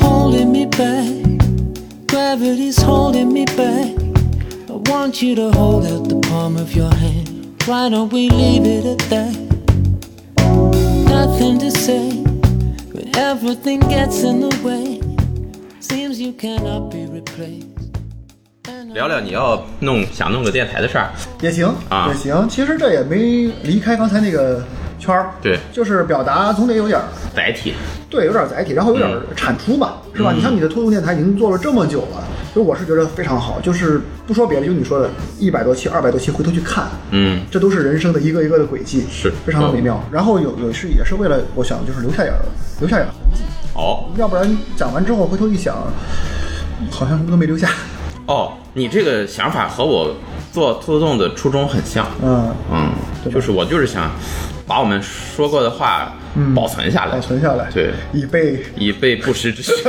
Holding me back, gravity's holding me back. I want you to hold out the palm of your hand. Why don't we leave it at that? Nothing to say but everything gets in the way. Seems you cannot be replaced. 聊聊你要弄想弄个电台的事儿。也行啊也行。其实这也没离开刚才那个圈儿，对就是表达总得有点儿载体，对，有点载体，然后有点产出吧，是吧？你像你的拖动电台已经做了这么久了，所以我是觉得非常好。就是不说别的，就你说的，一百多期、二百多期，回头去看，嗯，这都是人生的一个一个的轨迹，是非常的美妙。然后有有是也是为了，我想就是留下点儿留下点儿痕迹，哦要不然讲完之后回头一想，好像什么都没留下。哦，你这个想法和我做兔子洞的初衷很像，嗯，嗯，就是我就是想把我们说过的话嗯。保存下来，保存下来，对，以备。以备不时之需。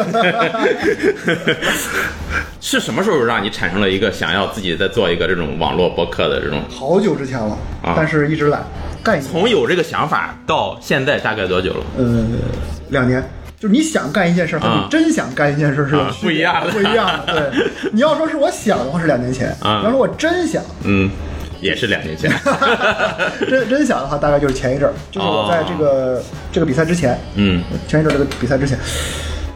是什么时候让你产生了一个想要自己再做一个这种网络博客的这种？好久之前了，啊。但是一直懒，干从有这个想法到现在大概多久了？呃，两年。就是你想干一件事儿和啊。你真想干一件事是有不一样的不一样的。对，你要说是我想的话是两年前，啊。你要说我真想，嗯，也是两年前。真真想的话，大概就是前一阵儿，就是我在这个、这个比赛之前，嗯。前一阵儿这个比赛之前，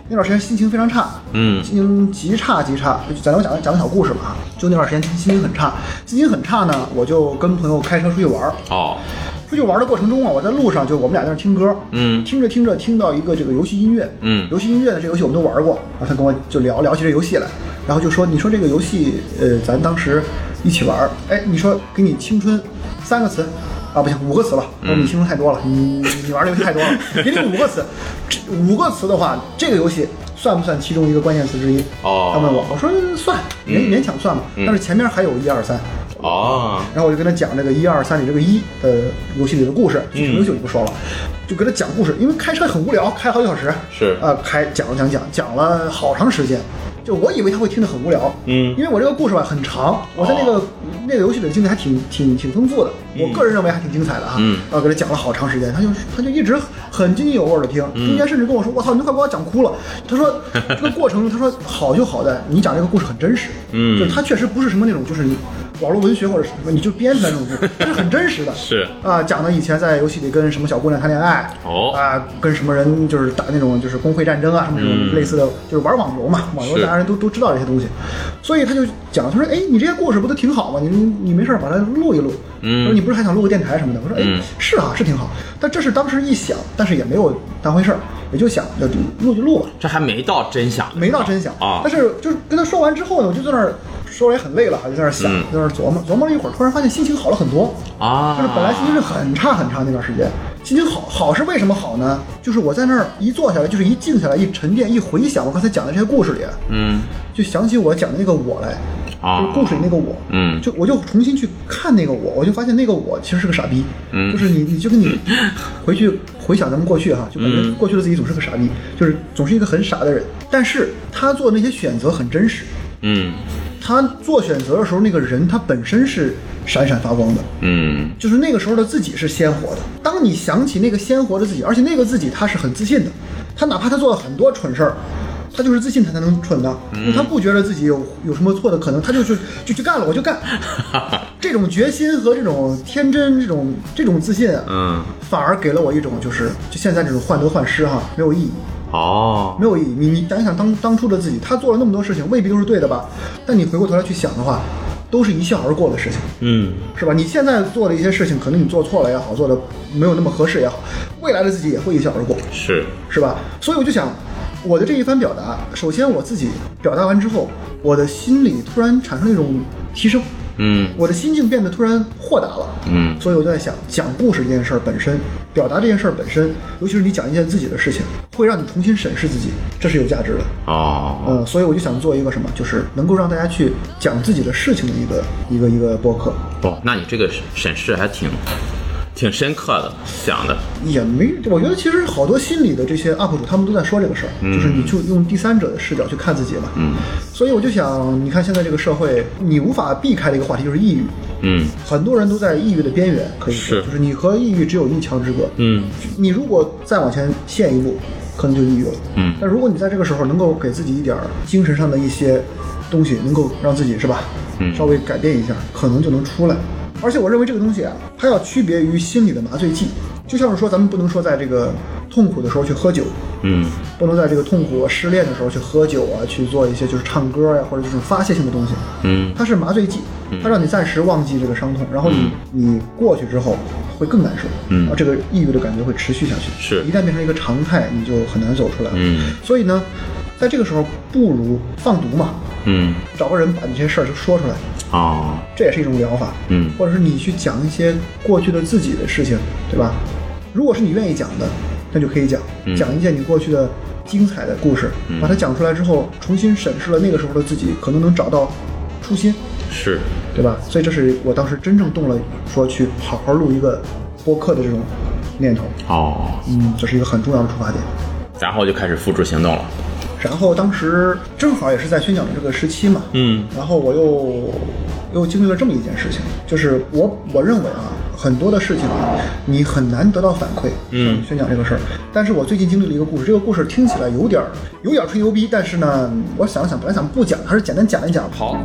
那段时间心情非常差，嗯。心情极差极差。咱我讲讲个小故事吧啊，就那段时间心情很差，心情很差呢，我就跟朋友开车出去玩儿。哦，出去玩的过程中啊，我在路上就我们俩在那听歌，嗯听着听着听到一个这个游戏音乐，嗯游戏音乐呢这游戏我们都玩过，然后他跟我就聊聊起这游戏来，然后就说你说这个游戏，呃，咱当时一起玩儿，哎，你说给你青春三个词。啊，不行，五个词吧。我说你青春太多了，你你玩的游戏太多了，给你五个词。这五个词的话，这个游戏算不算其中一个关键词之一？哦他问我，我说算，勉勉强算吧。但是前面还有一二三，哦，然后我就跟他讲这个一二三里这个一的游戏里的故事，具体游戏我就不说了，就给他讲故事，因为开车很无聊，开好几小时，是。啊、开讲讲讲讲了好长时间。就我以为他会听得很无聊，嗯。因为我这个故事吧很长，我在那个、哦。那个游戏里的经历还挺挺挺丰富的，我个人认为还挺精彩的哈。嗯。然后给他讲了好长时间，他就他就一直很津津有味的听，嗯。中间甚至跟我说：“我操，你都快把我讲哭了。”他说 这个过程，他说好就好在你讲这个故事很真实，嗯。就是他确实不是什么那种就是你网络文学或者什么你就编出来那种故事，这是很真实的。是啊，讲的以前在游戏里跟什么小姑娘谈恋爱，哦啊，跟什么人就是打那种就是工会战争啊，什么这种嗯类似的，就是玩网游嘛，网游大家人都都知道这些东西，所以他就讲，他说，哎，你这些故事不都挺好吗？你你没事把它录一录，嗯他说你不是还想录个电台什么的？我说，哎嗯，是啊，是挺好，但这是当时一想，但是也没有当回事儿，也就想就录就录吧，这还没到真想，没到真想啊但是就是跟他说完之后呢，我就在那儿说了也很累了，就在那儿想，嗯。在那儿琢磨琢磨了一会儿，突然发现心情好了很多。啊，就是本来心情是很差很差那段时间，心情好好是为什么好呢？就是我在那儿一坐下来，就是一静下来，一沉淀，一回想我刚才讲的这些故事里，嗯。就想起我讲的那个我来，啊就是故事里那个我，嗯。就我就重新去看那个我，我就发现那个我其实是个傻逼，嗯。就是你你就跟你 回去回想咱们过去哈，就感觉嗯。过去的自己总是个傻逼，就是总是一个很傻的人，但是他做的那些选择很真实，嗯他做选择的时候，那个人他本身是闪闪发光的，嗯就是那个时候的自己是鲜活的。当你想起那个鲜活的自己，而且那个自己他是很自信的，他哪怕他做了很多蠢事儿，他就是自信他才能蠢的，因为他不觉得自己有有什么错的可能，他就去就去干了，我就干。这种决心和这种天真，这种这种自信啊，嗯，反而给了我一种就是就现在这种患得患失哈，没有意义。哦，没有意义。你你想一想当当初的自己，他做了那么多事情，未必都是对的吧？但你回过头来去想的话，都是一笑而过的事情。嗯是吧？你现在做的一些事情，可能你做错了也好，做的没有那么合适也好，未来的自己也会一笑而过，是，是吧？所以我就想，我的这一番表达，首先我自己表达完之后，我的心里突然产生了一种提升，嗯我的心境变得突然豁达了。嗯所以我就在想，讲故事这件事儿本身，表达这件事儿本身，尤其是你讲一件自己的事情，会让你重新审视自己，这是有价值的。哦，嗯，所以我就想做一个什么，就是能够让大家去讲自己的事情的一个一个一个播客。哦，那你这个审视还挺挺深刻的想的。也没，我觉得其实好多心理的这些 UP 主他们都在说这个事儿，就是你就用第三者的视角去看自己嘛。嗯，所以我就想，你看现在这个社会，你无法避开的一个话题就是抑郁，嗯很多人都在抑郁的边缘，可以说是就是你和抑郁只有一墙之隔。嗯你如果再往前陷一步，可能就抑郁了。嗯但如果你在这个时候能够给自己一点精神上的一些东西，能够让自己是吧，嗯稍微改变一下，可能就能出来。而且我认为这个东西啊，它要区别于心理的麻醉剂，就像是说咱们不能说在这个痛苦的时候去喝酒，嗯不能在这个痛苦失恋的时候去喝酒啊，去做一些就是唱歌呀、或者这种发泄性的东西。嗯它是麻醉剂，它让你暂时忘记这个伤痛，然后你、你过去之后会更难受，嗯然后这个抑郁的感觉会持续下去。是一旦变成一个常态，你就很难走出来了。嗯所以呢，在这个时候不如放毒嘛，嗯找个人把这些事儿就说出来，哦这也是一种疗法。嗯或者是你去讲一些过去的自己的事情，对吧？如果是你愿意讲的，那就可以讲，嗯讲一件你过去的精彩的故事，把它讲出来之后，重新审视了那个时候的自己，可能能找到初心，是对吧？所以这是我当时真正动了说去好好录一个播客的这种念头，哦，嗯，这是一个很重要的出发点。然后就开始付诸行动了。然后当时正好也是在宣讲的这个时期嘛，嗯然后我又又经历了这么一件事情，就是我我认为啊，很多的事情啊，你很难得到反馈，嗯宣讲这个事儿。但是我最近经历了一个故事，这个故事听起来有点儿有点儿吹牛逼，但是呢，我想了想，本来想不讲，还是简单讲一讲。好，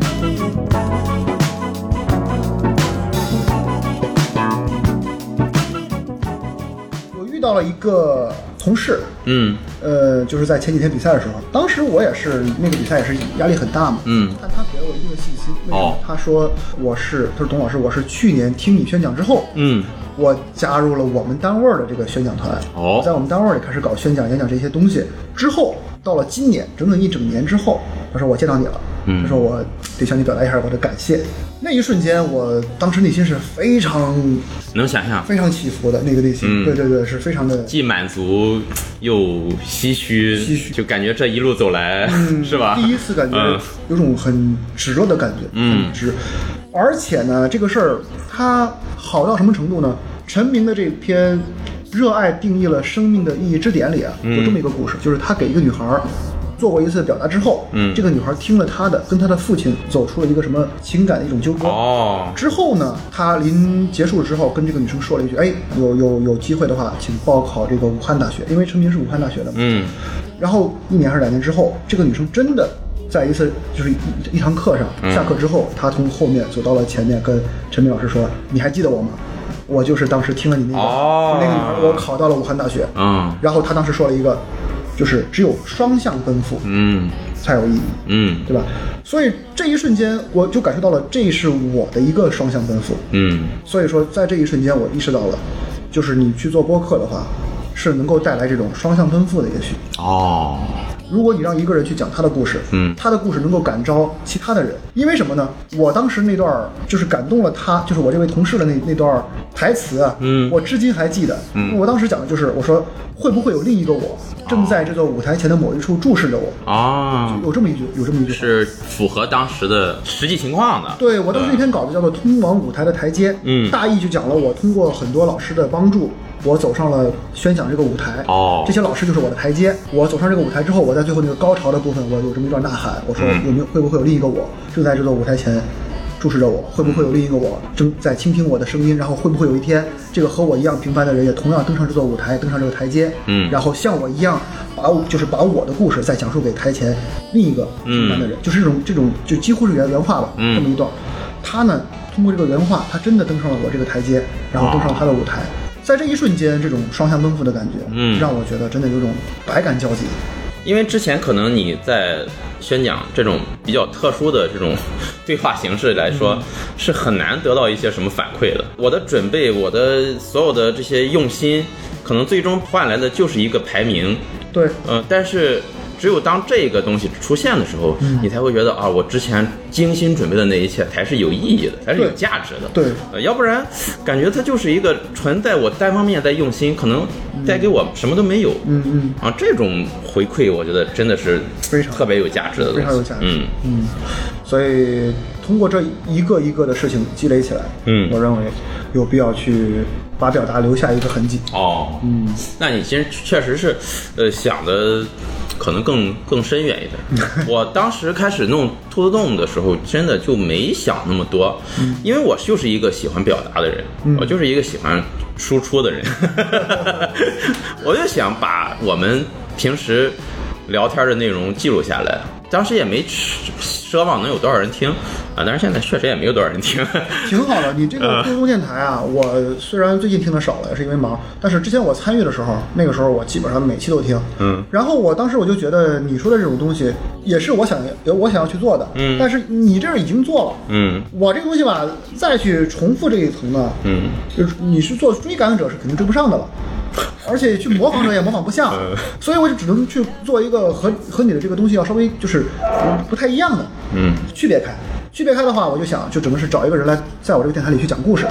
遇到了一个同事，嗯。呃，就是在前几天比赛的时候，当时我也是那个比赛也是压力很大嘛，嗯。但他给了我一定的信心，为什么？哦。他说我是，他说董老师，我是去年听你宣讲之后，嗯。我加入了我们单位的这个宣讲团，哦。在我们单位儿里开始搞宣讲、演讲这些东西。之后到了今年，整整一整年之后，他说我见到你了，嗯他说我得向你表达一下我的感谢。那一瞬间，我当时内心是非常能想象，非常起伏的，那个内心，嗯对对对，是非常的既满足又唏嘘，唏嘘就感觉这一路走来，是吧？第一次感觉嗯有种很直了的感觉，嗯很直。而且呢，这个事儿它好到什么程度呢？陈明的这篇《热爱定义了生命的意义之点》里啊，嗯有这么一个故事，就是他给一个女孩儿做过一次表达之后，嗯这个女孩听了他的，跟他的父亲走出了一个什么情感的一种纠葛。哦，之后呢，他临结束之后跟这个女生说了一句：“哎，有有有机会的话，请报考这个武汉大学，因为陈明是武汉大学的嘛。”嗯然后一年还是两年之后，这个女生真的在一次就是一一堂课上，嗯下课之后，她从后面走到了前面，跟陈明老师说：“你还记得我吗？我就是当时听了你那个、哦那个女孩，我考到了武汉大学。嗯然后她当时说了一个，就是只有双向奔赴嗯才有意义。嗯对吧？所以这一瞬间，我就感受到了，这是我的一个双向奔赴。嗯所以说，在这一瞬间，我意识到了，就是你去做播客的话，是能够带来这种双向奔赴的，也许。哦，如果你让一个人去讲他的故事，嗯他的故事能够感召其他的人，因为什么呢？我当时那段儿就是感动了他，就是我这位同事的那那段儿台词啊，嗯我至今还记得。嗯我当时讲的就是我说会不会有另一个我正在这个舞台前的某一处注视着我，啊，有这么一句，有这么一句。是符合当时的实际情况的。对我当时那篇稿子叫做《通往舞台的台阶》，嗯大意就讲了我通过很多老师的帮助，我走上了宣讲这个舞台。哦这些老师就是我的台阶。我走上这个舞台之后，我在最后那个高潮的部分，我有这么一段呐喊，我说嗯有没有会不会有另一个我正在这座舞台前注视着我？会不会有另一个我正在倾听我的声音？然后会不会有一天，这个和我一样平凡的人也同样登上这座舞台，登上这个台阶？嗯然后像我一样，把我就是把我的故事再讲述给台前另一个平凡的人，就是这种这种就几乎是原原话吧，嗯这么一段。他呢，通过这个原话，他真的登上了我这个台阶，然后登上他的舞台。在这一瞬间，这种双向奔赴的感觉，嗯让我觉得真的有种百感交集。因为之前可能你在宣讲这种比较特殊的这种 对话形式来说，是很难得到一些什么反馈的。我的准备，我的所有的这些用心，可能最终换来的就是一个排名。对，嗯、但是只有当这个东西出现的时候，你才会觉得啊，我之前精心准备的那一切才是有意义的，才是有价值的。对呃，要不然感觉它就是一个纯在我单方面在用心，可能带给我什么都没有。嗯嗯，啊，这种回馈我觉得真的是非常特别有价值的东西，非常有价值。嗯。嗯，所以通过这一个一个的事情积累起来，嗯。我认为有必要去把表达留下一个痕迹。哦，嗯，那你其实确实是，呃，想的可能更更深远一点。我当时开始弄兔子洞的时候，真的就没想那么多，因为我就是一个喜欢表达的人，我就是一个喜欢输出的人，我就想把我们平时聊天的内容记录下来。当时也没奢望能有多少人听啊，但是现在确实也没有多少人听。挺好的，你这个故宫电台啊，我虽然最近听的少了，也是因为忙，但是之前我参与的时候，那个时候我基本上每期都听。嗯，然后我当时我就觉得你说的这种东西，也是我想要我想要去做的。嗯但是你这儿已经做了。嗯我这个东西吧，再去重复这一层呢，嗯，就是你是做追赶者是肯定追不上的了，而且去模仿者也模仿不像，嗯。所以我就只能去做一个和和你的这个东西要稍微就是不不太一样的，嗯，区别开。区别开的话，我就想就只能是找一个人来在我这个电台里去讲故事，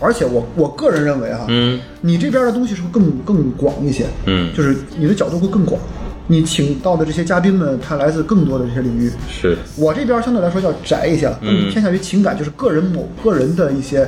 而且我我个人认为哈，嗯，你这边的东西是会更更广一些，嗯。就是你的角度会更广，你请到的这些嘉宾们，他来自更多的这些领域，是，我这边相对来说要窄一些了，更嗯。偏向于情感，就是个人某个人的一些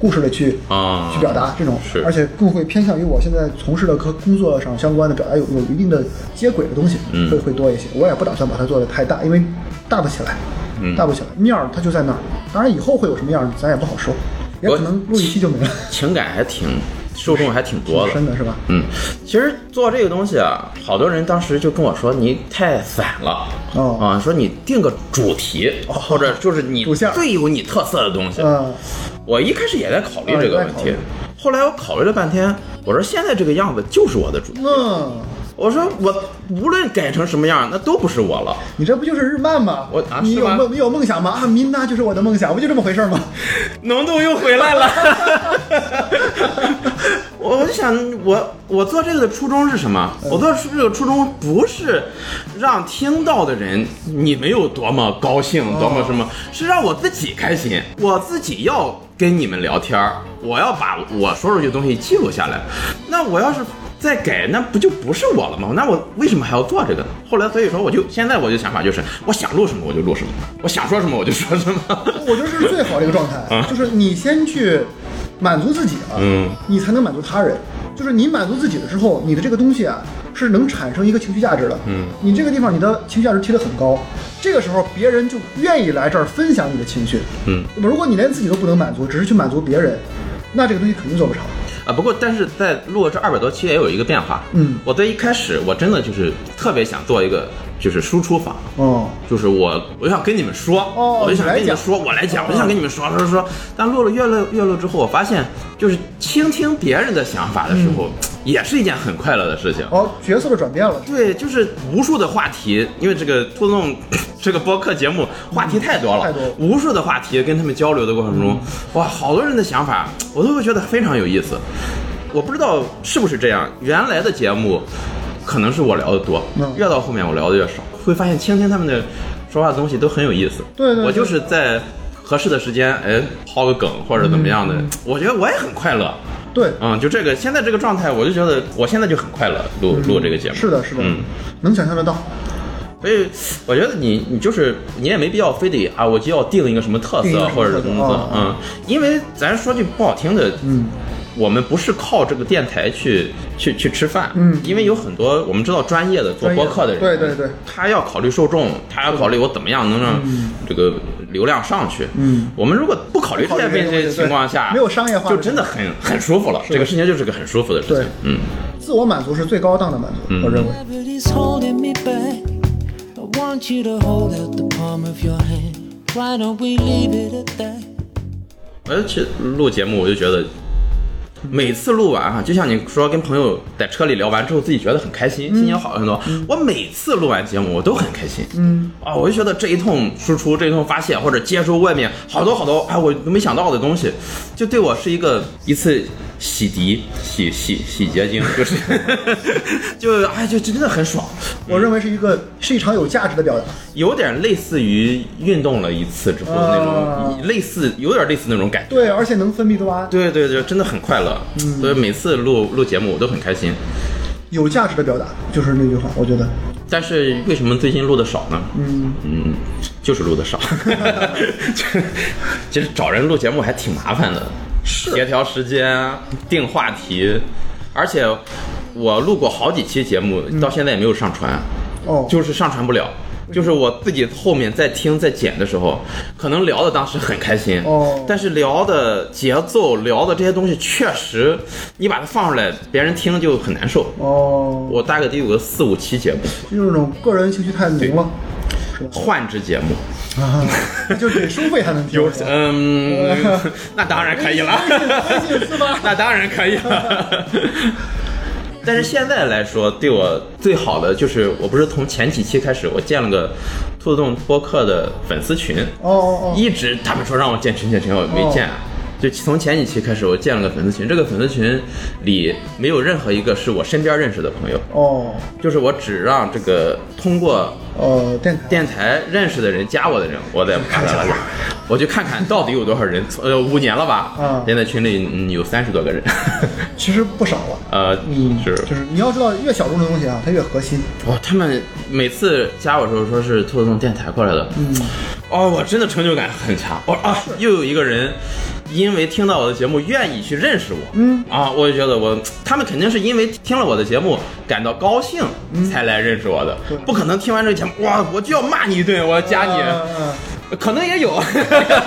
故事的去啊。去表达这种，是。而且更会偏向于我现在从事的和工作上相关的表达有有一定的接轨的东西，嗯。会会多一些。我也不打算把它做的太大，因为大不起来，嗯。大不起来，面儿它就在那儿。当然以后会有什么样，咱也不好说，也我可能录一期就没了，情感还挺受众还挺多的，真的是吧？嗯，其实做这个东西啊，好多人当时就跟我说你太散了，哦。啊，说你定个主题，或者就是你最有你特色的东西。嗯，我一开始也在考虑这个问题后来我考虑了半天，我说现在这个样子就是我的主题。嗯，我说我无论改成什么样，那都不是我了。你这不就是日漫吗？我啊你有梦，你有梦想吗？啊，米娜就是我的梦想，不就这么回事吗？浓度又回来了。我我就想，我我做这个的初衷是什么？我做这个初衷不是让听到的人你们有多么高兴，多么什么，是让我自己开心。我自己要跟你们聊天儿，我要把我说出去的东西记录下来。那我要是再改，那不就不是我了吗？那我为什么还要做这个呢？后来所以说，我就现在我就想法就是，我想录什么我就录什么，我想说什么我就说什么。我觉得这是最好的一个状态，就是你先去满足自己了，嗯你才能满足他人。就是你满足自己了之后，你的这个东西啊是能产生一个情绪价值的。嗯，你这个地方你的情绪价值提得很高，这个时候别人就愿意来这儿分享你的情绪。嗯，如果你连自己都不能满足，只是去满足别人，那这个东西肯定做不长。啊，不过但是在录了这二百多期也有一个变化。嗯我在一开始我真的就是特别想做一个就是输出法，哦，就是我我就想跟你们说，哦我就想跟你们说，我来讲，哦我就想跟你们说说说。但录了越录越录之后，我发现就是倾听别人的想法的时候，也是一件很快乐的事情。哦，角色的转变了。对，就是无数的话题，因为这个兔弄 这个播客节目话题太多了，太多无数的话题跟他们交流的过程中，哇，好多人的想法我都会觉得非常有意思。我不知道是不是这样，原来的节目可能是我聊的多，嗯越到后面我聊的越少，会发现倾听他们的说话的东西都很有意思。对对对我就是在合适的时间，哎，抛个梗或者怎么样的，嗯我觉得我也很快乐。对，嗯，就这个现在这个状态，我就觉得我现在就很快乐，录录这个节目。嗯是的，是的，嗯。能想象得到。所以我觉得你你就是你也没必要非得啊，我就要定一个什么特色或者什么啊嗯，因为咱说句不好听的，嗯，我们不是靠这个电台去去去吃饭，嗯。因为有很多我们知道专业的做播客的人，对对对，他要考虑受众，他要考虑我怎么样能让这个流量上去，嗯，我们如果不考虑这些这些情况下，没有商业化就真的很很舒服了，这个事情就是个很舒服的事对。情，嗯。自我满足是最高档的满足，我认为。Gravity's holding me back. I want you to hold out the palm of your hand. Why don't we leave it at that? 而且录节目，我就觉得每次录完哈，就像你说跟朋友在车里聊完之后，自己觉得很开心，心情好很多。我每次录完节目，我都很开心。嗯，啊，我就觉得这一通输出，这一通发泄，或者接收外面好多好多哎，我都没想到的东西，就对我是一个一次洗涤、洗洗洗洁精，就是 就哎，就真的很爽。我认为是一个是一场有价值的表达。有点类似于运动了一次之后的那种，啊类似有点类似那种感觉。对，而且能分泌多巴胺。对对对，真的很快乐。所以每次录录节目我都很开心。有价值的表达就是那句话，我觉得但是为什么最近录的少呢？嗯，嗯，就是录的少。其 实 找人录节目还挺麻烦的，是协调时间、定话题，而且我录过好几期节目，到现在也没有上传，哦，就是上传不了。就是我自己后面在听在剪的时候，可能聊的当时很开心，哦但是聊的节奏、聊的这些东西，确实你把它放出来，别人听就很难受。哦，我大概得有个四五期节目，就是那种个人情绪太浓了？换制节目，啊，就得收费才能听。是吧嗯，那当然可以了？那当然可以了。但是现在来说，对我最好的就是，我不是从前几期开始，我建了个兔子洞播客的粉丝群，哦哦一直他们说让我建群建群，我没建。就从前几期开始，我建了个粉丝群，这个粉丝群里没有任何一个是我身边认识的朋友，哦哦就是我只让这个通过呃，电台电台认识的人加我的人，我再看看了，我去看看到底有多少人。呃，五年了吧？嗯现在群里嗯有三十多个人。其实不少了。呃，嗯，是就是你要知道，越小众的东西啊，它越核心。哦，他们每次加我的时候说是兔子洞电台过来的，嗯，哦，我真的成就感很强。哦啊，又有一个人。因为听到我的节目，愿意去认识我，嗯。啊，我就觉得我他们肯定是因为听了我的节目感到高兴，才来认识我的，不可能听完这个节目，哇，我就要骂你一顿，我要加你，可能也有，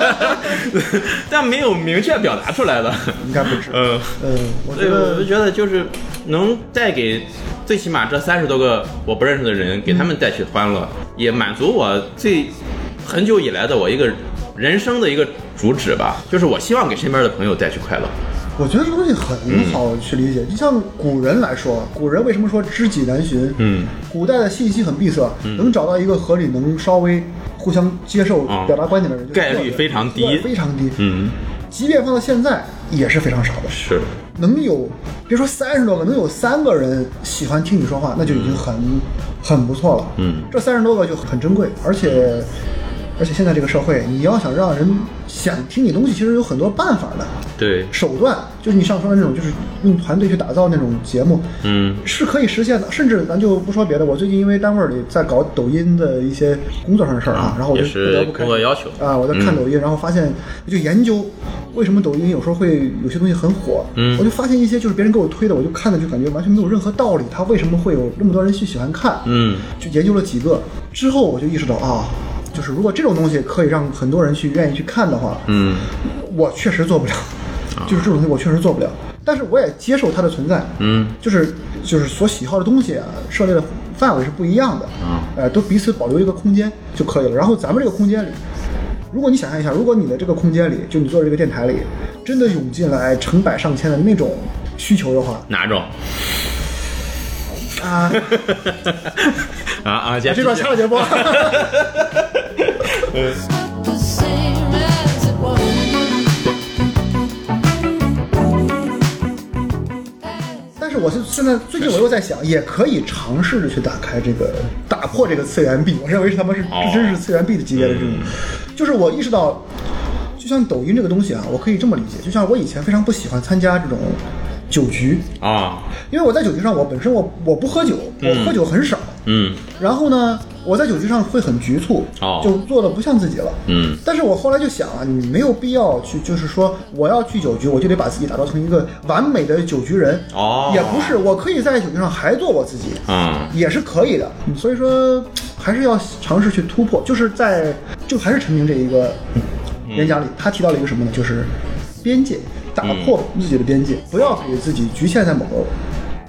但没有明确表达出来的。应该不止。嗯，嗯，我所以觉得我就觉得就是能带给最起码这三十多个我不认识的人，给他们带去欢乐，也满足我最很久以来的我一个人生的一个主旨吧，就是我希望给身边的朋友带去快乐。我觉得这个东西很好去理解。就像古人来说，古人为什么说知己难寻？嗯，古代的信息很闭塞，能找到一个合理、能稍微互相接受、啊表达观点的人，就概率非常低非常低。嗯，即便放到现在，也是非常少的。是，能有别说三十多个，能有三个人喜欢听你说话，那就已经很、很不错了。嗯，这三十多个就很珍贵，而且而且现在这个社会，你要想让人想听你东西，其实有很多办法的。对，手段，就是你上说的那种，就是用团队去打造那种节目，嗯是可以实现的。甚至咱就不说别的，我最近因为单位里在搞抖音的一些工作上的事儿啊，然后我就是不得不开工作要求啊，我在看抖音，然后发现我就研究为什么抖音有时候会有些东西很火，嗯我就发现一些就是别人给我推的，我就看的就感觉完全没有任何道理，他为什么会有那么多人去喜欢看？嗯，就研究了几个之后，我就意识到啊。就是如果这种东西可以让很多人去愿意去看的话，嗯，我确实做不了，就是这种东西我确实做不了，但是我也接受它的存在，嗯，就是就是所喜好的东西啊，涉猎的范围是不一样的，啊，呃，都彼此保留一个空间就可以了。然后咱们这个空间里，如果你想象一下，如果你的这个空间里，就你做的这个电台里，真的涌进来成百上千的那种需求的话，哪种？啊，啊啊，接这段掐了节 是我是现在最近我又在想，也可以尝试着去打开这个打破这个次元壁。我认为是他们是哦。真是次元壁的级别的这种，就是我意识到，就像抖音这个东西啊，我可以这么理解，就像我以前非常不喜欢参加这种酒局，啊，因为我在酒局上，我本身我我不喝酒，我喝酒很少，嗯然后呢，我在酒局上会很局促，哦就做的不像自己了。嗯但是我后来就想啊，你没有必要去，就是说我要去酒局，我就得把自己打造成一个完美的酒局人。哦也不是，我可以在酒局上还做我自己，啊，也是可以的。嗯所以说，还是要尝试去突破，就是在就还是陈明这一个演讲里，他提到了一个什么呢？就是边界，打破自己的边界，不要给自己局限在某个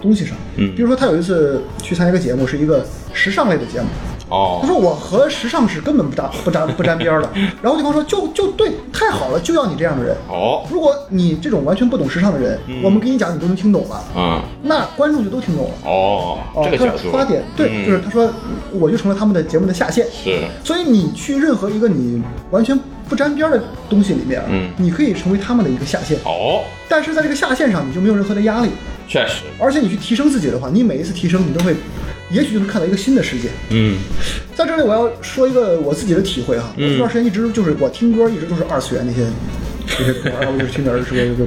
东西上。嗯比如说他有一次去参加一个节目，是一个时尚类的节目。他哦，说我和时尚是根本不搭 不沾不沾边儿的。然后对方说就就对，太好了，就要你这样的人。哦，如果你这种完全不懂时尚的人，我们给你讲你都能听懂了，啊，那观众就都听懂了。哦，这个角度，发点对，嗯就是他说我就成了他们的节目的下线。是，所以你去任何一个你完全不沾边儿的东西里面，嗯你可以成为他们的一个下线，哦，但是在这个下线上你就没有任何的压力，确实，而且你去提升自己的话，你每一次提升你都会，也许就能看到一个新的世界。嗯。在这里我要说一个我自己的体会哈，我这段时间一直就是我听歌一直都是二次元那些 这些歌，然后就是听点儿这个这个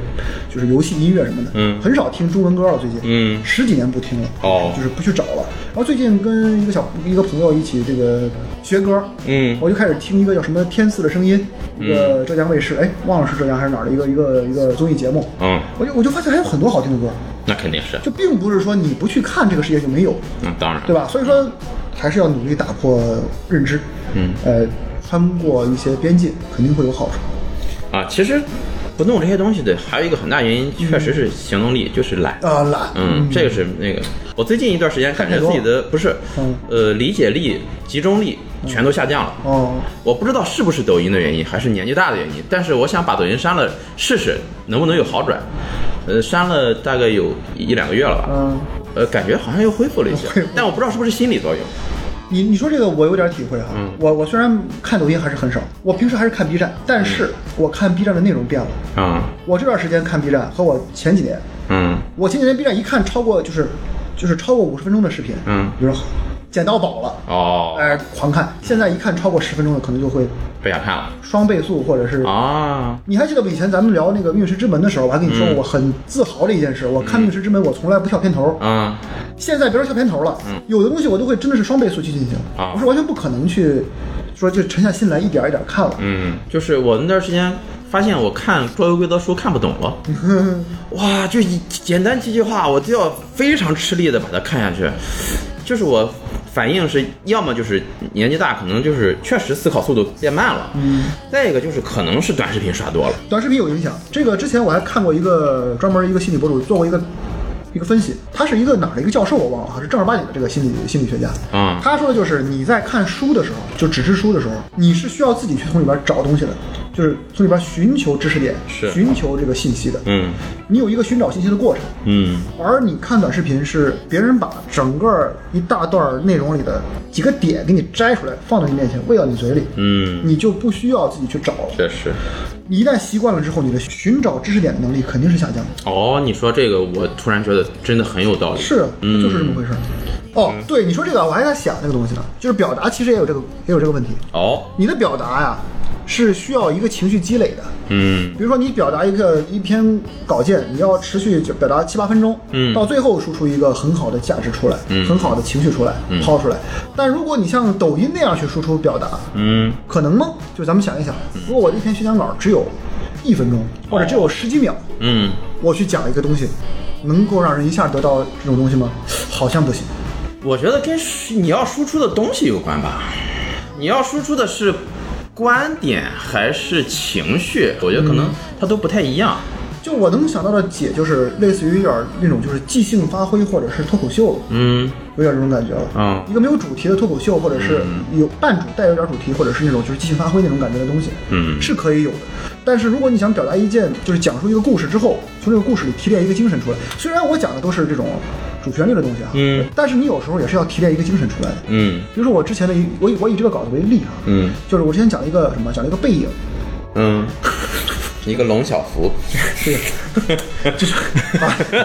就是游戏音乐什么的，嗯。很少听中文歌了，最近，嗯。十几年不听了，哦。就是不去找了。然后最近跟一个小一个朋友一起这个学歌，嗯。我就开始听一个叫什么《天赐的声音》，一个浙江卫视，哎，忘了是浙江还是哪儿的一个一个一个综艺节目，嗯，我就我就发现还有很多好听的歌，那肯定是，就并不是说你不去看这个世界就没有，嗯，当然，对吧？所以说还是要努力打破认知，嗯，呃，穿过一些边界肯定会有好处。啊，其实不弄这些东西的还有一个很大原因，确实是行动力，就是懒。啊，懒，嗯，这个是那个，我最近一段时间感觉自己的不是嗯，呃，理解力、集中力全都下降了。哦，我不知道是不是抖音的原因，还是年纪大的原因，但是我想把抖音删了试试，能不能有好转。呃，删了大概有一两个月了吧，嗯，呃，感觉好像又恢复了一些，但我不知道是不是心理作用。你你说这个我有点体会哈、嗯我我虽然看抖音还是很少，我平时还是看 B 站，但是我看 B 站的内容变了。啊，我这段时间看 B 站和我前几年，嗯我前几年 B 站一看超过就是就是超过五十分钟的视频，嗯，比如说捡到宝了，哦，哎，狂看。现在一看超过十分钟的，可能就会不想看了。双倍速或者是啊，你还记得以前咱们聊那个《命运石之门》的时候，我还跟你说我很自豪的一件事，我看《命运石之门》我从来不跳片头，啊，现在别说跳片头了，有的东西我都会真的是双倍速去进行，啊。我是完全不可能去说就沉下心来一点儿一点儿看了。嗯，就是我那段时间发现我看桌游规则书看不懂了，哇，就一简单几句话，我就要非常吃力的把它看下去，就是我反应是要么就是年纪大，可能就是确实思考速度变慢了，嗯，再一个就是可能是短视频刷多了，短视频有影响，这个之前我还看过一个专门一个心理博主做过一个一个分析，他是一个哪儿的一个教授我忘了哈，是正儿八经的这个心理心理学家啊。他说的就是你在看书的时候，就纸质书的时候，你是需要自己去从里边找东西的，就是从里边寻求知识点，是寻求这个信息的，嗯你有一个寻找信息的过程。嗯而你看短视频是别人把整个一大段内容里的几个点给你摘出来，放到你面前，喂到你嘴里，嗯，你就不需要自己去找了。确实。你一旦习惯了之后，你的寻找知识点的能力肯定是下降的。哦，你说这个，我突然觉得真的很有道理。是，嗯就是这么回事儿。哦，对，你说这个，我还在想这个东西呢，就是表达其实也有这个也有这个问题。哦，你的表达呀，是需要一个情绪积累的。嗯比如说你表达一个一篇稿件，你要持续就表达七八分钟，嗯到最后输出一个很好的价值出来，嗯很好的情绪出来，抛出来。但如果你像抖音那样去输出表达，嗯可能吗？就咱们想一想，如果我的一篇宣讲稿只有一分钟，或者只有十几秒，嗯，我去讲一个东西，能够让人一下得到这种东西吗？好像不行。我觉得跟你要输出的东西有关吧。你要输出的是观点还是情绪？我觉得可能它都不太一样。就我能想到的解，就是类似于有点那种就是即兴发挥，或者是脱口秀了。嗯有点这种感觉了。嗯一个没有主题的脱口秀，或者是有半主带有点主题，或者是那种就是即兴发挥那种感觉的东西，嗯是可以有的。但是如果你想表达一件，就是讲述一个故事之后，从这个故事里提炼一个精神出来，虽然我讲的都是这种主旋律的东西啊，嗯，但是你有时候也是要提炼一个精神出来的。嗯。比如说我之前的一，我以我以这个稿子为例啊，嗯。就是我之前讲了一个什么，讲了一个背影，嗯，一个龙小福。对，就是 啊，这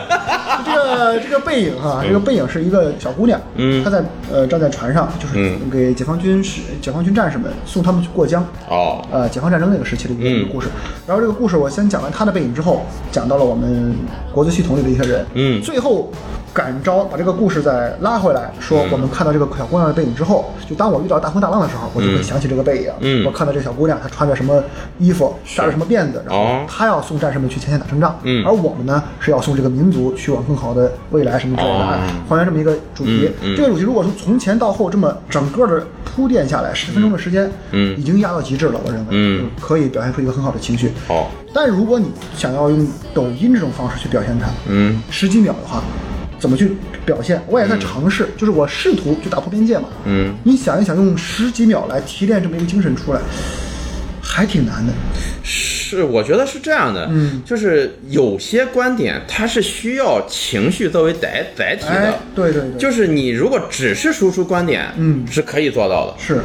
个这个背影哈、这个背影是一个小姑娘，嗯。她在呃站在船上，就是嗯。给解放军士解放军战士们送他们去过江，哦，呃，解放战争那个时期的一个嗯。一个故事。然后这个故事我先讲完她的背影之后，讲到了我们国资系统里的一些人，嗯。最后感召把这个故事再拉回来，说我们看到这个小姑娘的背影之后，就当我遇到大风大浪的时候，我就会嗯想起这个背影，嗯。我看到这个小姑娘她穿着什么衣服，扎着什么辫子，然后哦她要送战士们去前线打胜仗，嗯。而我们呢是要送这个民族去往更好的未来什么之类的，哦还原这么一个主题。嗯嗯这个主题如果说从前到后这么整个的铺垫下来，十分钟的时间，嗯已经压到极致了，我认为，嗯可以表现出一个很好的情绪。好，但如果你想要用抖音这种方式去表现它，嗯十几秒的话，怎么去表现？我也在尝试，就是我试图去打破边界嘛。嗯，你想一想，用十几秒来提炼这么一个精神出来，还挺难的。是，我觉得是这样的，嗯。就是有些观点它是需要情绪作为载载体的，哎，对对对，就是你如果只是输出观点，嗯。是可以做到的，是，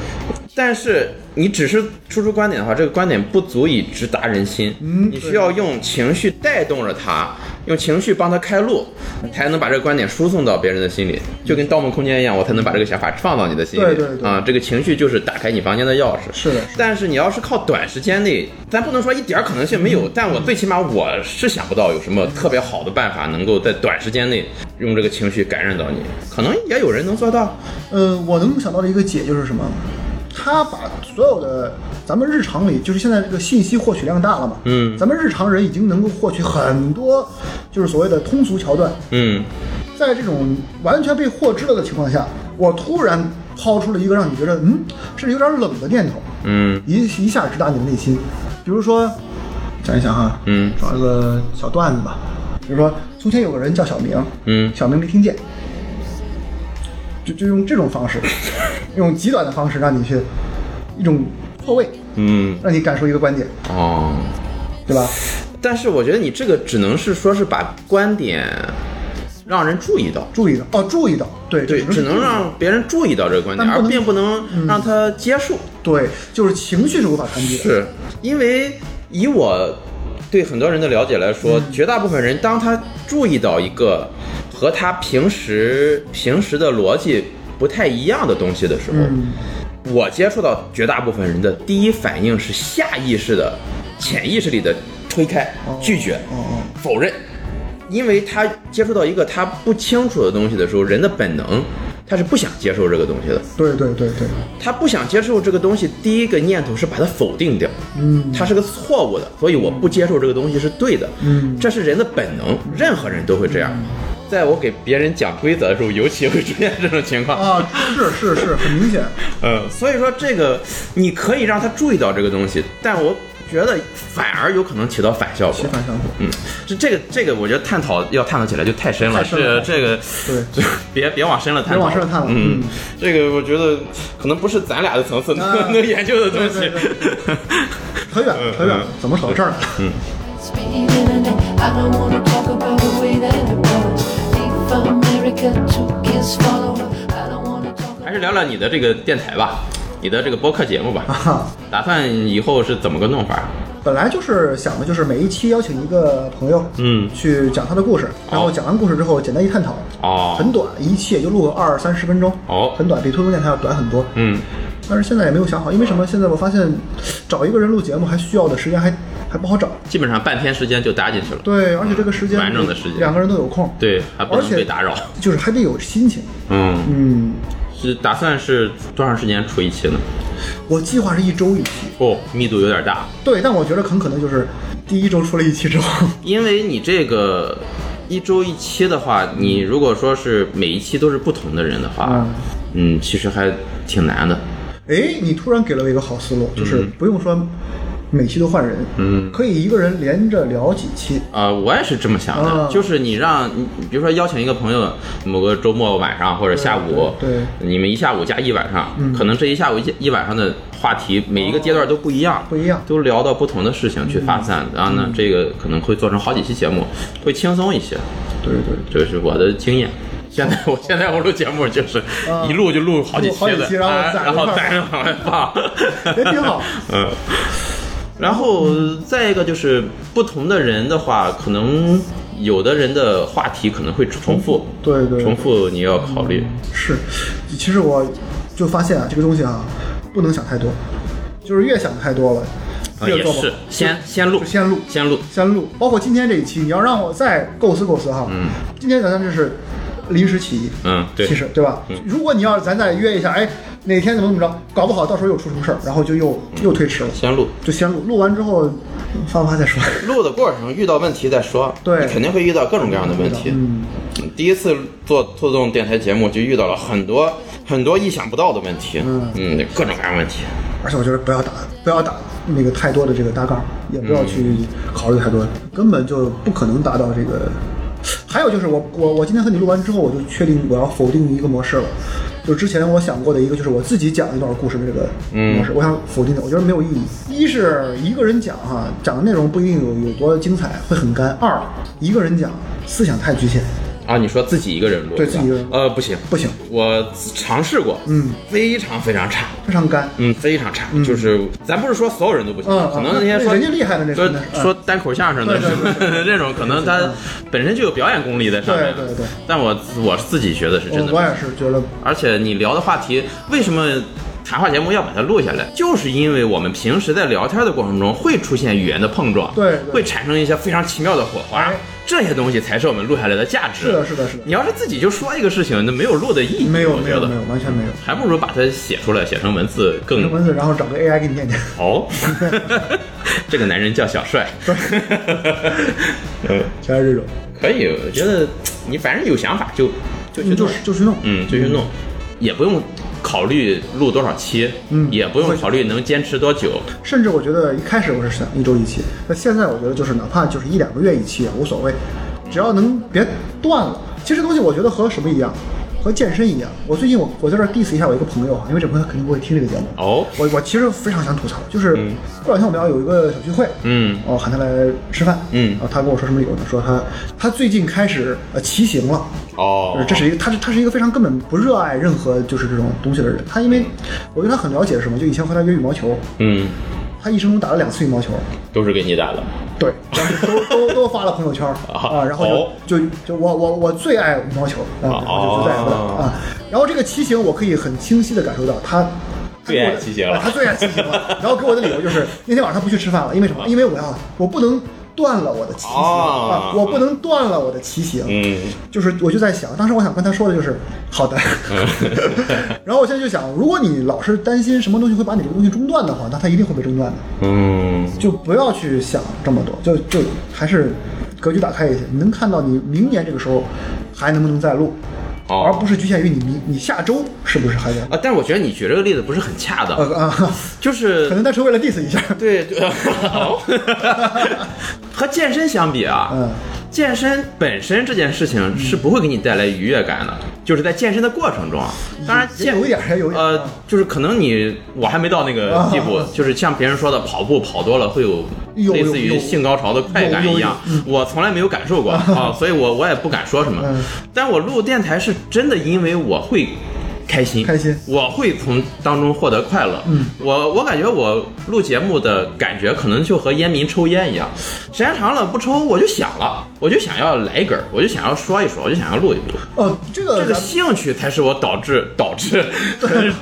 但是你只是输出观点的话，这个观点不足以直达人心，嗯你需要用情绪带动着它，用情绪帮他开路，才能把这个观点输送到别人的心里，就跟《盗梦空间》一样，我才能把这个想法放到你的心里。对对对啊，这个情绪就是打开你房间的钥匙。是的，但是你要是靠短时间内，咱不能说一点儿可能性没有，但我最起码我是想不到有什么特别好的办法能够在短时间内用这个情绪感染到你。可能也有人能做到，呃，我能想到的一个解就是什么？他把所有的咱们日常里，就是现在这个信息获取量大了嘛，嗯。咱们日常人已经能够获取很多，就是所谓的通俗桥段，嗯。在这种完全被获知了的情况下，我突然抛出了一个让你觉得嗯，甚至有点冷的念头，嗯。一一下直达你的内心。比如说，想一想哈，嗯。找一个小段子吧，比如说从前有个人叫小明，嗯。小明没听见，就就用这种方式，用极短的方式让你去一种错位，嗯，让你感受一个观点，哦。对吧？但是我觉得你这个只能是说是把观点让人注意到，注意到哦，注意到，对对，只能让别人注意到这个观点，而并不能让他接受。对，就是情绪是无法传递的，是。因为以我对很多人的了解来说，绝大部分人当他注意到一个和他平时平时的逻辑不太一样的东西的时候，嗯。我接触到绝大部分人的第一反应是下意识的、潜意识里的推开、拒绝、哦哦，否认，因为他接触到一个他不清楚的东西的时候，人的本能他是不想接受这个东西的。对对对对，他不想接受这个东西，第一个念头是把它否定掉，嗯。它是个错误的，所以我不接受这个东西是对的，嗯。这是人的本能，任何人都会这样。在我给别人讲规则的时候，尤其会出现这种情况。啊，是是是，很明显，嗯，所以说这个你可以让他注意到这个东西，但我觉得反而有可能起到反效果起。反效果。嗯，这这个这个，我觉得探讨要探讨起来就太深了，太深了这这个对就 别别往深了探讨，别往深了探了嗯嗯，这个我觉得可能不是咱俩的层次能、啊 能研究的东西。对对扯远了，扯远了，怎么扯到这儿来了？Speeding 还是聊聊你的这个电台吧，你的这个播客节目吧，啊，打算以后是怎么个弄法？本来就是想的，就是每一期邀请一个朋友，嗯。去讲他的故事，然后讲完故事之后简单一探讨，哦。很短，一期也就录个二三十分钟，哦。很短，比推送电台要短很多。嗯，但是现在也没有想好，因为什么？现在我发现找一个人录节目还需要的时间还还不好找。基本上半天时间就搭进去了。对，而且这个时间完整的时间两个人都有空，对，还不能被打扰。就是还得有心情。嗯，嗯，是打算是多长时间出一期呢？我计划是一周一期，哦，密度有点大，对，但我觉得很可能就是第一周出了一期之后，因为你这个一周一期的话，你如果说是每一期都是不同的人的话，嗯，其实还挺难的。哎，你突然给了我一个好思路，就是不用说每期都换人，嗯。可以一个人连着聊几期，啊、我也是这么想的，啊。就是你让你，比如说邀请一个朋友，某个周末晚上或者下午，对对你们一下午加一晚上，可能这一下午一一晚上的话题，每一个阶段都不一样，不一样。都聊到不同的事情去发散，然后呢，这个可能会做成好几期节目，会轻松一些，对对这是我的经验。现在我现在我录节目就是一录就录好几期的，啊然后攒着往外放，也挺好。嗯，然后再一个就是不同的人的话，可能有的人的话题可能会重复，对对。重复你要考虑。是，其实我就发现啊，这个东西啊，不能想太多，就是越想太多了，啊，也越做不好。是，先先录，先录，先录，先录。包括今天这一期，你要让我再构思构思哈，嗯，今天咱们这是临时起意，嗯，对，其实对吧？如果你要咱再约一下，哎，哪天怎么怎么着，搞不好到时候又出什么事儿，然后就又又推迟了，先录。就先录，录完之后发不发再说。录的过程遇到问题再说，对肯定会遇到各种各样的问题。嗯，嗯第一次做做这种电台节目就遇到了很多很多意想不到的问题，嗯嗯，各种各样问题。而且我觉得不要打，不要打那个太多的这个大杠，也不要去考虑太多，根本就不可能达到这个。还有就是我我我今天和你录完之后，我就确定我要否定一个模式了。就之前我想过的一个，就是我自己讲一段故事的这个模式，我想否定的，我觉得没有意义。一是一个人讲哈，讲的内容不一定有有多精彩，会很干；二一个人讲思想太局限，啊，你说自己一个人录，对自己一个人录呃，不行，不行，我尝试过，嗯，非常非常差，非常干。嗯，非常差，就是咱不是说所有人都不行，嗯可能那些说人家厉害的那说真的是嗯说单口相声的对对对 这种，可能他本身就有表演功力在上面，对对对但我我自己觉得是真的我我也是觉得，而且你聊的话题，为什么谈话节目要把它录下来？就是因为我们平时在聊天的过程中会出现语言的碰撞，对对会产生一些非常奇妙的火花哎，这些东西才是我们录下来的价值。是的，是的，是的，你要是自己就说一个事情，那没有录的意义。没有没有没有，完全没有。还不如把它写出来，写成文字更用 文字，然后找个 AI 给你念念。哦。这个男人叫小帅，嗯，全是这种，可以，我觉得你反正有想法就就去弄是就去弄，嗯，就去弄，也不用考虑录多少期，嗯也不用考虑能坚持多久。甚至我觉得一开始我是想一周一期，那现在我觉得就是哪怕就是一两个月一期也，无所谓，只要能别断了。其实东西我觉得和什么一样，和健身一样。我最近我我在这儿 diss 一下我一个朋友啊，因为这朋友肯定不会听这个节目。哦，我我其实非常想吐槽，就是过两天我们要有一个小聚会，嗯我喊他来吃饭，嗯然后他跟我说什么理由呢？说他他最近开始呃骑行了。哦这是一个，他是他是一个非常根本不热爱任何就是这种东西的人。他因为我对他很了解，是什么？就以前和他约羽毛球，嗯，他一生中打了两次羽毛球，都是给你打的。对，然后都都都发了朋友圈 啊，然后哦就就就我我我最爱羽毛球啊，然后就就再也不打哦啊。然后这个骑行，我可以很清晰的感受到他。他最爱骑行了啊他最爱骑行了。然后给我的理由就是那天晚上他不去吃饭了，因为什么？因为我要我不能断了我的骑行。哦。啊，我不能断了我的骑行。嗯，就是我就在想，当时我想跟他说的就是好的，然后我现在就想，如果你老是担心什么东西会把你这个东西中断的话，那它一定会被中断的，嗯，就不要去想这么多，就就还是格局打开一些，你能看到你明年这个时候还能不能再录，哦。而不是局限于你你你下周是不是还在啊，但是我觉得你举这个例子不是很恰当，呃啊，就是。可能他是为了 diss 一下，对对，哦 和健身相比啊，嗯健身本身这件事情是不会给你带来愉悦感的，就是在健身的过程中啊。当然，健有一点儿有点儿呃，就是可能你我还没到那个地步啊，就是像别人说的，跑步跑多了会有有类似于性高潮的快感一样，我从来没有感受过啊，所以我我也不敢说什么嗯。但我录电台是真的，因为我会。开心，开心我会从当中获得快乐。嗯，我我感觉我录节目的感觉可能就和烟民抽烟一样，时间长了不抽我就想了，我就想要来一根儿，我就想要说一说，我就想要录一录。哦，这个这个兴趣才是我导致 导致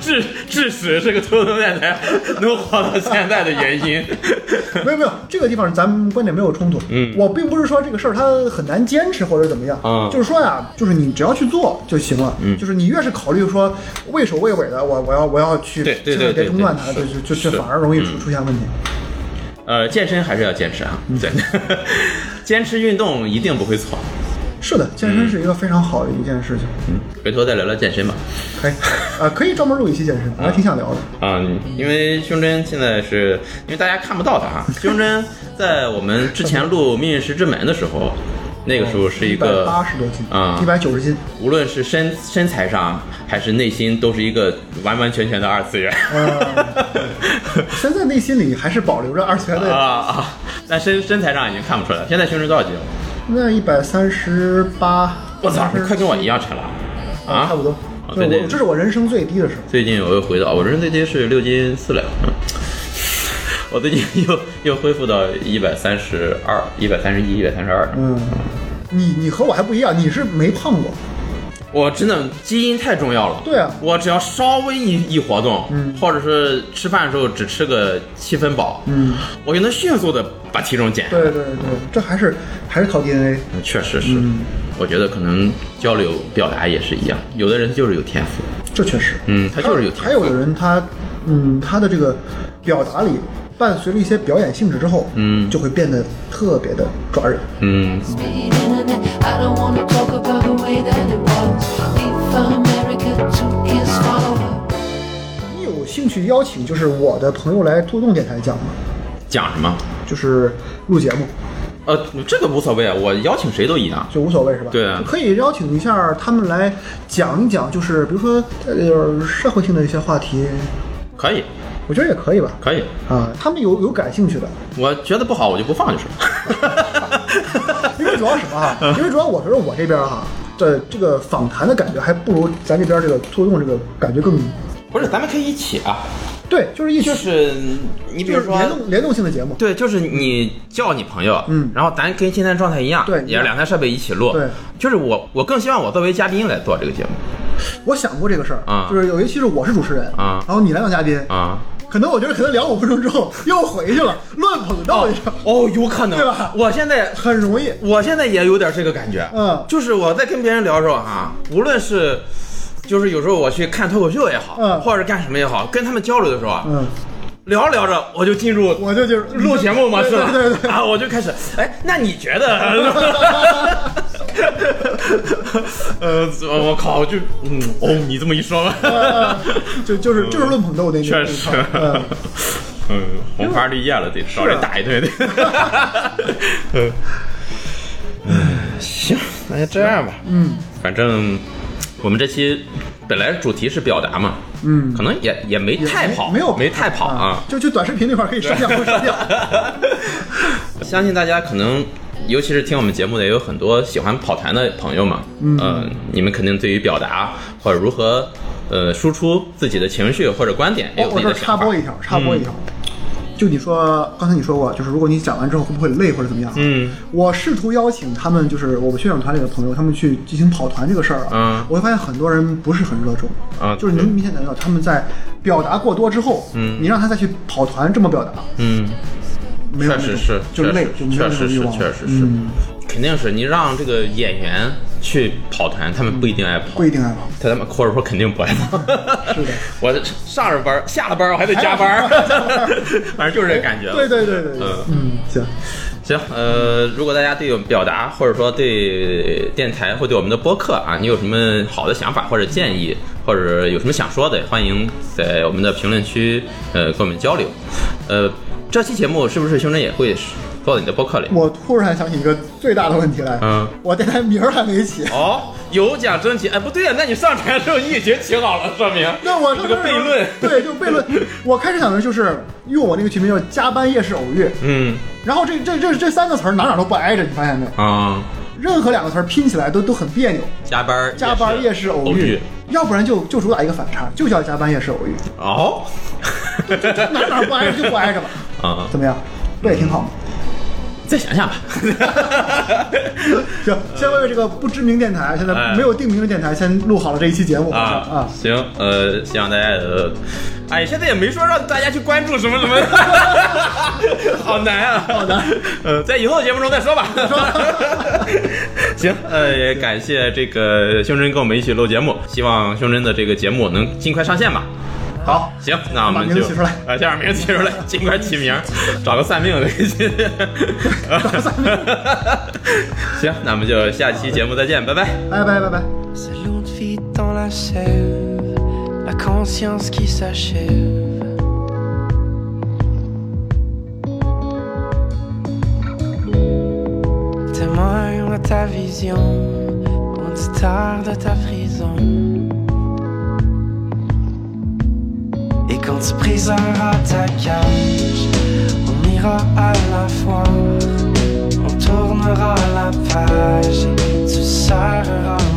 致致使这个偷偷电台能活到现在的原因。没有没有，这个地方咱们观点没有冲突。嗯我并不是说这个事儿它很难坚持或者怎么样，嗯就是说呀，就是你只要去做就行了。嗯就是你越是考虑说畏首畏尾的，我我要我要去，对对对别中断它，对就就就这反而容易出出现问题。呃，健身还是要坚持啊，对，坚持运动一定不会错。是的，健身是一个非常好的一件事情，嗯，回头再聊聊健身吧。可以，呃，可以专门录一期健身，我还挺想聊的。啊、因为胸针现在是因为大家看不到的啊，胸针在我们之前录《命运石之门》的时候，那个时候是一个八十多斤，啊一百九十斤，无论是身身材上还是内心，都是一个完完全全的二次元。呃，现在内心里还是保留着二次元啊的，啊啊！但身身材上已经看不出来。现在胸是多少斤了？那一百三十八，我操，你快跟我一样沉了啊，差不多。啊对对这是我人生最低的时候。最近我又回到我人生最低是六斤四两，嗯我最近 又又恢复到一百三十二、一百三十一、一百三十二。嗯，你你和我还不一样，你是没胖过，我真的基因太重要了。对啊我只要稍微一一活动，嗯，或者是吃饭的时候只吃个七分饱，嗯，我就能迅速的把体重减下来。对对对，这还是还是靠 DNA。嗯确实是，我觉得可能交流表达也是一样，有的人他就是有天赋，这确实，嗯他就是有天赋还有的人他，嗯，他的这个表达里伴随着一些表演性质之后，嗯就会变得特别的抓人。嗯，Speed internet. I don't wanna talk about the way that it was. Leave America to kiss follower. 你有兴趣邀请就是我的朋友来互动电台讲吗？讲什么？就是录节目呃，这个无所谓啊，我邀请谁都一样。就无所谓是吧？对啊可以邀请一下他们来讲一讲，就是比如说呃社会性的一些话题，可以，我觉得也可以吧。可以，啊，他们有有感兴趣的，我觉得不好我就不放就是了。因为主要什么哈？因为主要我觉得我这边哈，的这个访谈的感觉，还不如咱这边这个互动这个感觉更不是，咱们可以一起啊，对，就是一起。就是你比如说联动联动性的节目。对，就是你叫你朋友，嗯。然后咱跟今天状态一样，对也是两台设备一起录，对，就是我我更希望我作为嘉宾来做这个节目。我想过这个事儿啊。就是有一期是我是主持人啊。然后你来当嘉宾，啊。可能我觉得可能聊五分钟之后又回去了，乱捧到一下，哦，有可能，对吧？我现在很容易。我现在也有点这个感觉，嗯就是我在跟别人聊的时候哈、无论是就是有时候我去看脱口秀也好，嗯。或者干什么也好，跟他们交流的时候啊，嗯，聊着聊着我就进入我就就是录节目模式了，对对对对。啊，我就开始，哎，那你觉得？呃，我靠，就嗯，哦，你这么一说 就就是就是论捧逗那确实，嗯，嗯，红花绿叶了，得找人打一顿得。嗯，行，那就这样吧。嗯，反正我们这期本来主题是表达嘛，嗯可能也也没太跑，没有没太跑啊。就就短视频那块可以删掉，不删掉。相信大家可能，尤其是听我们节目的，也有很多喜欢跑团的朋友嘛。嗯、呃，你们肯定对于表达或者如何呃输出自己的情绪或者观点，也有我我这儿自己的想法。插播一条，插播一条。就你说，刚才你说过，就是如果你讲完之后会不会累或者怎么样？嗯，我试图邀请他们，就是我们宣讲团里的朋友，他们去进行跑团这个事儿啊，嗯我会发现很多人不是很热衷啊就是能明显感觉到他们在表达过多之后，嗯你让他再去跑团这么表达，嗯，确实是，就是累，就没有确实是，那种欲望确实是，嗯。肯定是你让这个演员去跑团，他们不一定爱跑。不，一定爱跑。他他们或者说肯定不爱跑。是的，我这上着班，下了班我还得加班，反正就是这感觉。对对对对对，嗯。嗯，行，行，呃，如果大家对我们表达，或者说对电台或对我们的播客啊，你有什么好的想法或者建议，或者有什么想说的，欢迎在我们的评论区呃跟我们交流。呃，这期节目是不是胸针也会放到你的播客里？我突然想起一个最大的问题来，嗯，我电台名儿还没起。哦，有奖征集，哎，不对啊，那你上台的时候你已经起好了，说明 那我这个悖论。对，就悖论。我开始想的就是用我那个群名叫“加班夜市偶遇嗯”，然后这这这这三个词儿哪哪都不挨着，你发现没？啊，任何两个词儿拼起来都都很别扭。加班加班夜市偶遇，要不然就就主打一个反差，就叫加班夜市偶遇，哦，哪哪不挨着就不挨着吧，啊，怎么样？不也挺好吗？再想想吧。行，先为这个不知名电台，现在哎没有定名的电台，先录好了这一期节目啊啊。行，呃，希望大家呃，哎，现在也没说让大家去关注什么什么，好难啊，好难。呃，在以后的节目中再说吧。行，呃，也感谢这个胸针跟我们一起录节目，希望胸针的这个节目能尽快上线吧。好，行，那我们就把名字起出来 把名字起出来，尽快起名，找个算命的。行，那我们就下期节目再见，拜拜。拜拜拜拜。C'est l'eau de vie dans la sève, la conscience qui s'achève. vision, on se ta prison. Et quand tu briseras ta cage, on ira à la foire, on tournera la page, tu serreras